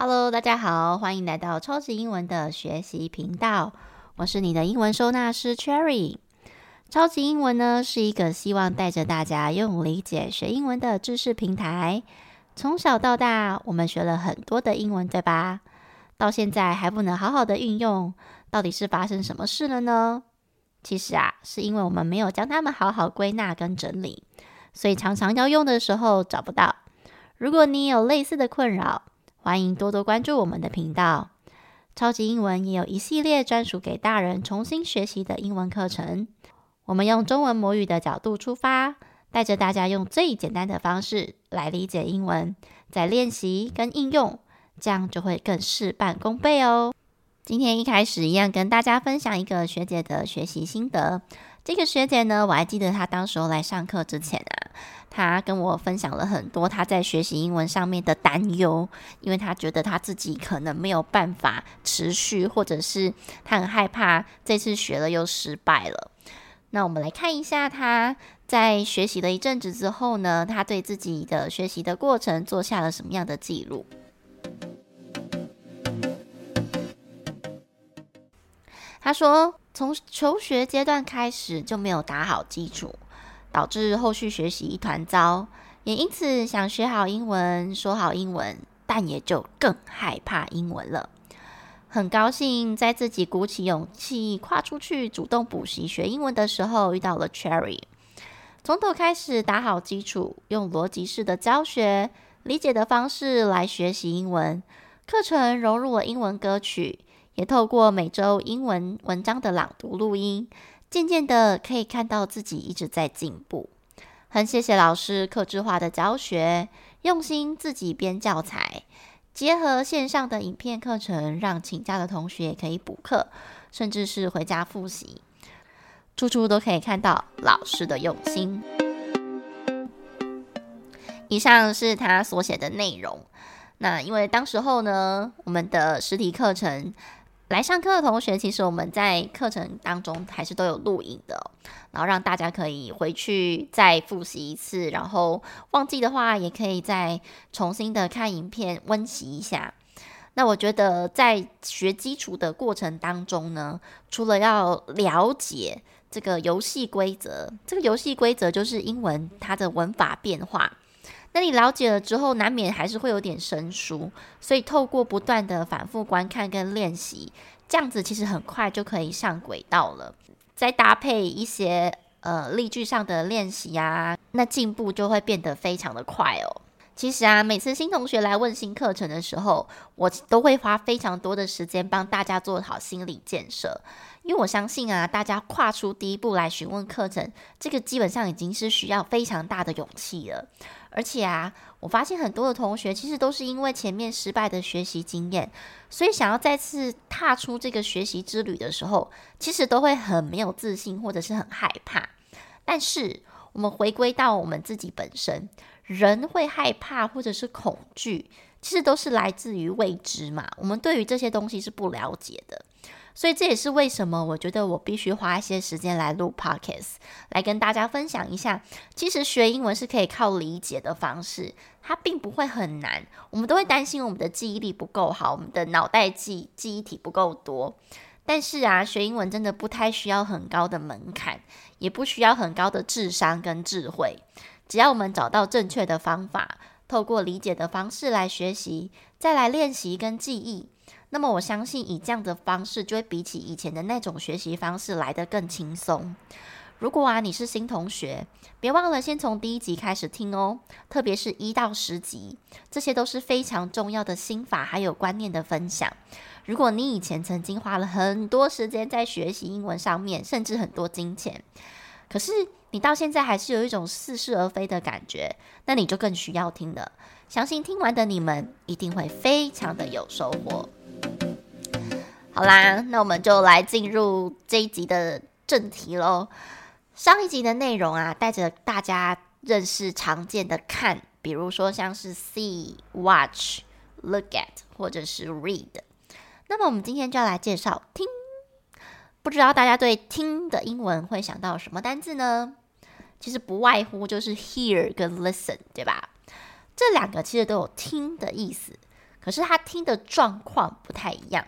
Hello，大家好，欢迎来到超级英文的学习频道。我是你的英文收纳师 Cherry。超级英文呢是一个希望带着大家用理解学英文的知识平台。从小到大，我们学了很多的英文，对吧？到现在还不能好好的运用，到底是发生什么事了呢？其实啊，是因为我们没有将它们好好归纳跟整理，所以常常要用的时候找不到。如果你有类似的困扰，欢迎多多关注我们的频道，超级英文也有一系列专属给大人重新学习的英文课程。我们用中文母语的角度出发，带着大家用最简单的方式来理解英文，再练习跟应用，这样就会更事半功倍哦。今天一开始一样跟大家分享一个学姐的学习心得。这个学姐呢，我还记得她当时候来上课之前啊，她跟我分享了很多她在学习英文上面的担忧，因为她觉得她自己可能没有办法持续，或者是她很害怕这次学了又失败了。那我们来看一下她在学习了一阵子之后呢，她对自己的学习的过程做下了什么样的记录？她说。从求学阶段开始就没有打好基础，导致后续学习一团糟，也因此想学好英文、说好英文，但也就更害怕英文了。很高兴在自己鼓起勇气跨出去主动补习学英文的时候，遇到了 Cherry，从头开始打好基础，用逻辑式的教学、理解的方式来学习英文，课程融入了英文歌曲。也透过每周英文文章的朗读录音，渐渐的可以看到自己一直在进步。很谢谢老师客制化的教学，用心自己编教材，结合线上的影片课程，让请假的同学也可以补课，甚至是回家复习，处处都可以看到老师的用心。以上是他所写的内容。那因为当时候呢，我们的实体课程。来上课的同学，其实我们在课程当中还是都有录影的，然后让大家可以回去再复习一次，然后忘记的话也可以再重新的看影片温习一下。那我觉得在学基础的过程当中呢，除了要了解这个游戏规则，这个游戏规则就是英文它的文法变化。那你了解了之后，难免还是会有点生疏，所以透过不断的反复观看跟练习，这样子其实很快就可以上轨道了。再搭配一些呃例句上的练习啊，那进步就会变得非常的快哦。其实啊，每次新同学来问新课程的时候，我都会花非常多的时间帮大家做好心理建设，因为我相信啊，大家跨出第一步来询问课程，这个基本上已经是需要非常大的勇气了。而且啊，我发现很多的同学其实都是因为前面失败的学习经验，所以想要再次踏出这个学习之旅的时候，其实都会很没有自信或者是很害怕。但是我们回归到我们自己本身。人会害怕或者是恐惧，其实都是来自于未知嘛。我们对于这些东西是不了解的，所以这也是为什么我觉得我必须花一些时间来录 Podcast，来跟大家分享一下。其实学英文是可以靠理解的方式，它并不会很难。我们都会担心我们的记忆力不够好，我们的脑袋记记忆体不够多。但是啊，学英文真的不太需要很高的门槛，也不需要很高的智商跟智慧。只要我们找到正确的方法，透过理解的方式来学习，再来练习跟记忆，那么我相信以这样的方式，就会比起以前的那种学习方式来得更轻松。如果啊你是新同学，别忘了先从第一集开始听哦，特别是一到十集，这些都是非常重要的心法还有观念的分享。如果你以前曾经花了很多时间在学习英文上面，甚至很多金钱，可是你到现在还是有一种似是而非的感觉，那你就更需要听了。相信听完的你们一定会非常的有收获。好啦，那我们就来进入这一集的正题喽。上一集的内容啊，带着大家认识常见的看，比如说像是 see、watch、look at 或者是 read。那么我们今天就要来介绍听。不知道大家对听的英文会想到什么单字呢？其实不外乎就是 hear 跟 listen，对吧？这两个其实都有听的意思。可是他听的状况不太一样。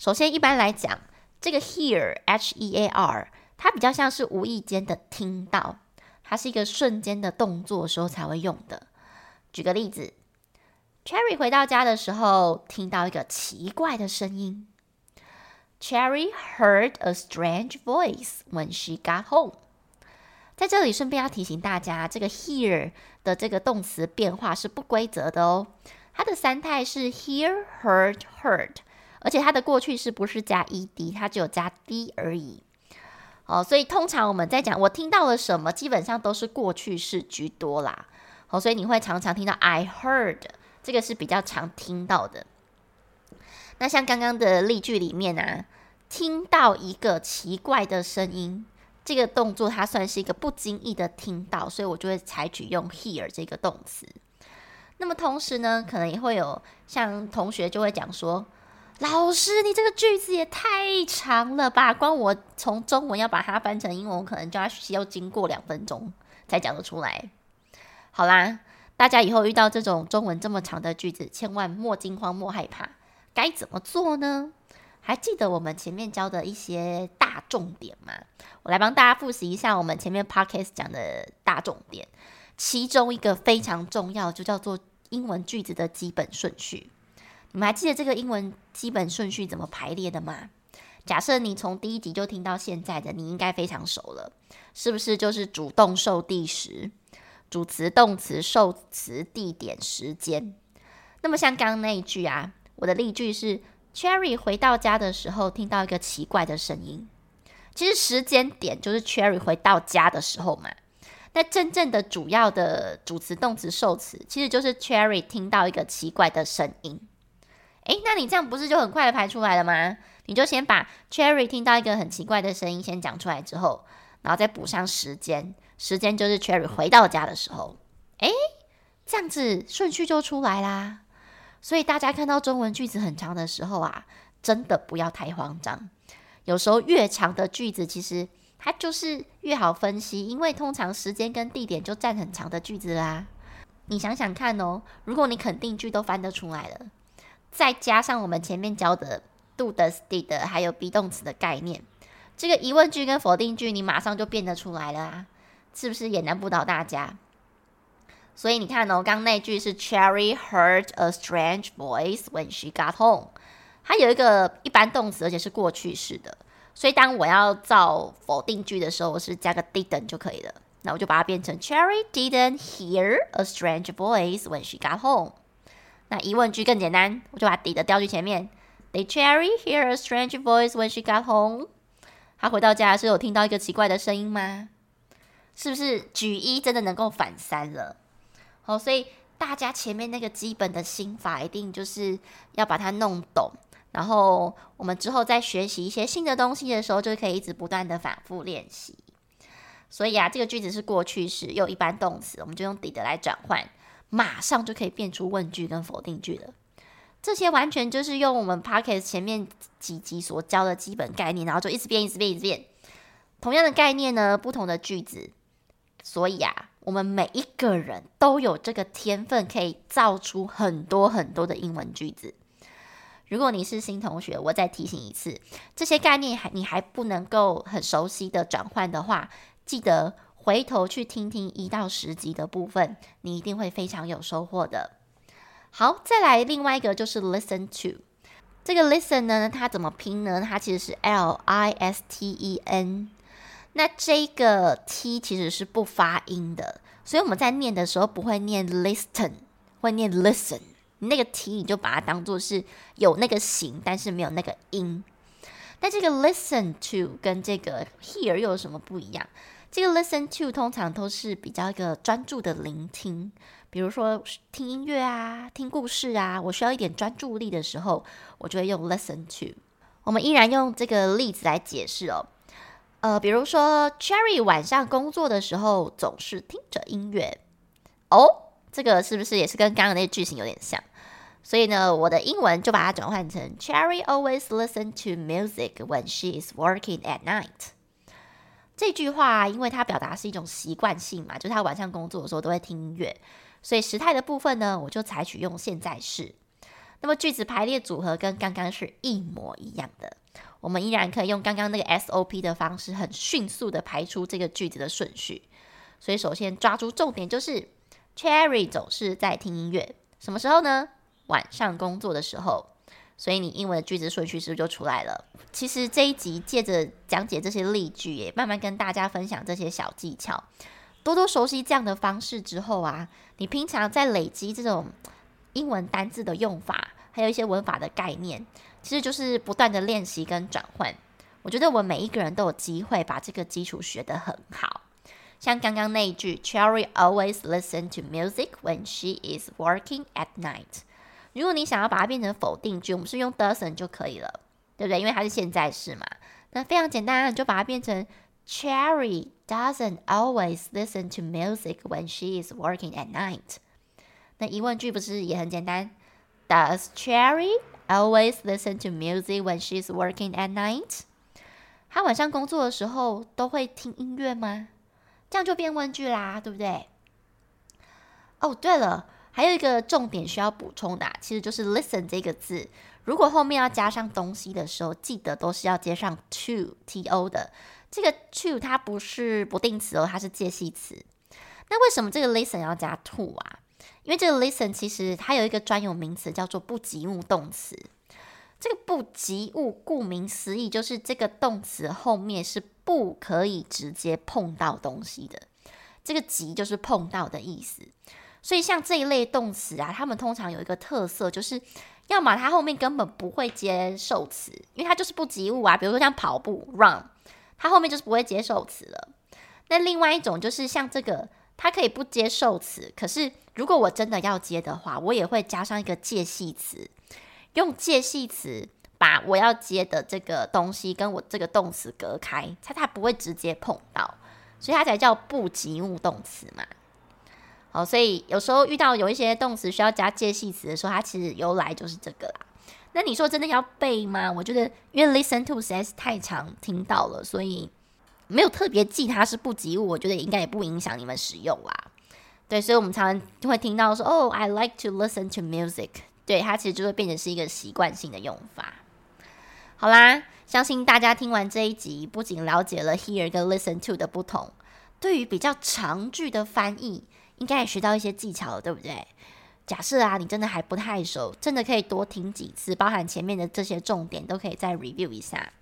首先，一般来讲，这个 hear h e a r，它比较像是无意间的听到，它是一个瞬间的动作时候才会用的。举个例子，Cherry 回到家的时候，听到一个奇怪的声音。Cherry heard a strange voice when she got home。在这里顺便要提醒大家，这个 hear 的这个动词变化是不规则的哦。它的三态是 hear, heard, heard，而且它的过去式不是加 ed，它只有加 d 而已。哦，所以通常我们在讲我听到了什么，基本上都是过去式居多啦。哦，所以你会常常听到 I heard，这个是比较常听到的。那像刚刚的例句里面啊，听到一个奇怪的声音，这个动作它算是一个不经意的听到，所以我就会采取用 hear 这个动词。那么同时呢，可能也会有像同学就会讲说，老师，你这个句子也太长了吧？光我从中文要把它翻成英文，我可能就要需要经过两分钟才讲得出来。好啦，大家以后遇到这种中文这么长的句子，千万莫惊慌，莫害怕。该怎么做呢？还记得我们前面教的一些大重点吗？我来帮大家复习一下我们前面 podcast 讲的大重点。其中一个非常重要，就叫做英文句子的基本顺序。你们还记得这个英文基本顺序怎么排列的吗？假设你从第一集就听到现在的，你应该非常熟了，是不是？就是主动受地时，主词、动词、受词、地点、时间。那么像刚刚那一句啊。我的例句是：Cherry 回到家的时候，听到一个奇怪的声音。其实时间点就是 Cherry 回到家的时候嘛。那真正的主要的主词、动词、受词，其实就是 Cherry 听到一个奇怪的声音。诶，那你这样不是就很快的排出来了吗？你就先把 Cherry 听到一个很奇怪的声音先讲出来之后，然后再补上时间。时间就是 Cherry 回到家的时候。诶，这样子顺序就出来啦。所以大家看到中文句子很长的时候啊，真的不要太慌张。有时候越长的句子，其实它就是越好分析，因为通常时间跟地点就占很长的句子啦。你想想看哦，如果你肯定句都翻得出来了，再加上我们前面教的 do 的 did 还有 be 动词的概念，这个疑问句跟否定句你马上就变得出来了啊，是不是也难不倒大家？所以你看哦，刚那句是 Cherry heard a strange voice when she got home，它有一个一般动词，而且是过去式的。所以当我要造否定句的时候，我是加个 didn't 就可以了。那我就把它变成 Cherry didn't hear a strange voice when she got home。那疑问句更简单，我就把 did 调去前面。Did Cherry hear a strange voice when she got home？她回到家是有听到一个奇怪的声音吗？是不是举一真的能够反三了？哦，所以大家前面那个基本的心法一定就是要把它弄懂，然后我们之后再学习一些新的东西的时候，就可以一直不断的反复练习。所以啊，这个句子是过去式，又一般动词，我们就用 did 来转换，马上就可以变出问句跟否定句了。这些完全就是用我们 Podcast 前面几集所教的基本概念，然后就一直变，一直变，一直变。同样的概念呢，不同的句子。所以啊，我们每一个人都有这个天分，可以造出很多很多的英文句子。如果你是新同学，我再提醒一次，这些概念还你还不能够很熟悉的转换的话，记得回头去听听一到十集的部分，你一定会非常有收获的。好，再来另外一个就是 listen to，这个 listen 呢，它怎么拼呢？它其实是 L I S T E N。那这个 t 其实是不发音的，所以我们在念的时候不会念 listen，会念 listen。那个 t 你就把它当做是有那个形，但是没有那个音。那这个 listen to 跟这个 hear 又有什么不一样？这个 listen to 通常都是比较一个专注的聆听，比如说听音乐啊、听故事啊，我需要一点专注力的时候，我就会用 listen to。我们依然用这个例子来解释哦。呃，比如说，Cherry 晚上工作的时候总是听着音乐。哦，这个是不是也是跟刚刚那个句型有点像？所以呢，我的英文就把它转换成 Cherry always listen to music when she is working at night。这句话，因为它表达是一种习惯性嘛，就是他晚上工作的时候都会听音乐，所以时态的部分呢，我就采取用现在式。那么句子排列组合跟刚刚是一模一样的，我们依然可以用刚刚那个 SOP 的方式，很迅速的排出这个句子的顺序。所以首先抓住重点就是 Cherry 总是在听音乐，什么时候呢？晚上工作的时候。所以你英文句子顺序是不是就出来了？其实这一集借着讲解这些例句，也慢慢跟大家分享这些小技巧。多多熟悉这样的方式之后啊，你平常在累积这种英文单字的用法，还有一些文法的概念，其实就是不断的练习跟转换。我觉得我们每一个人都有机会把这个基础学得很好。像刚刚那一句，Cherry always listen to music when she is working at night。如果你想要把它变成否定句，我们是用 doesn't 就可以了，对不对？因为它是现在式嘛。那非常简单，你就把它变成 Cherry doesn't always listen to music when she is working at night。那疑问句不是也很简单？Does Cherry always listen to music when she is working at night？她晚上工作的时候都会听音乐吗？这样就变问句啦，对不对？哦，对了。还有一个重点需要补充的啊，其实就是 listen 这个字，如果后面要加上东西的时候，记得都是要接上 to t o 的。这个 to 它不是不定词哦，它是介系词。那为什么这个 listen 要加 to 啊？因为这个 listen 其实它有一个专有名词叫做不及物动词。这个不及物顾名思义，就是这个动词后面是不可以直接碰到东西的。这个及就是碰到的意思。所以像这一类动词啊，它们通常有一个特色，就是要么它后面根本不会接受词，因为它就是不及物啊。比如说像跑步 run，它后面就是不会接受词了。那另外一种就是像这个，它可以不接受词，可是如果我真的要接的话，我也会加上一个介系词，用介系词把我要接的这个东西跟我这个动词隔开，它它不会直接碰到，所以它才叫不及物动词嘛。好，所以有时候遇到有一些动词需要加介系词的时候，它其实由来就是这个啦。那你说真的要背吗？我觉得因为 listen to 实在是太常听到了，所以没有特别记它是不及物，我觉得应该也不影响你们使用啦。对，所以我们常常就会听到说，哦，I like to listen to music。对，它其实就会变成是一个习惯性的用法。好啦，相信大家听完这一集，不仅了解了 hear 跟 listen to 的不同，对于比较长句的翻译，应该也学到一些技巧了，对不对？假设啊，你真的还不太熟，真的可以多听几次，包含前面的这些重点都可以再 review 一下。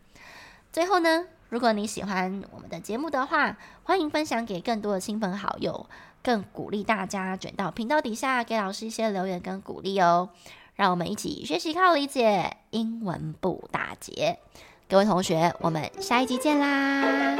最后呢，如果你喜欢我们的节目的话，欢迎分享给更多的亲朋好友，更鼓励大家卷到频道底下给老师一些留言跟鼓励哦。让我们一起学习靠理解，英文不打结。各位同学，我们下一集见啦！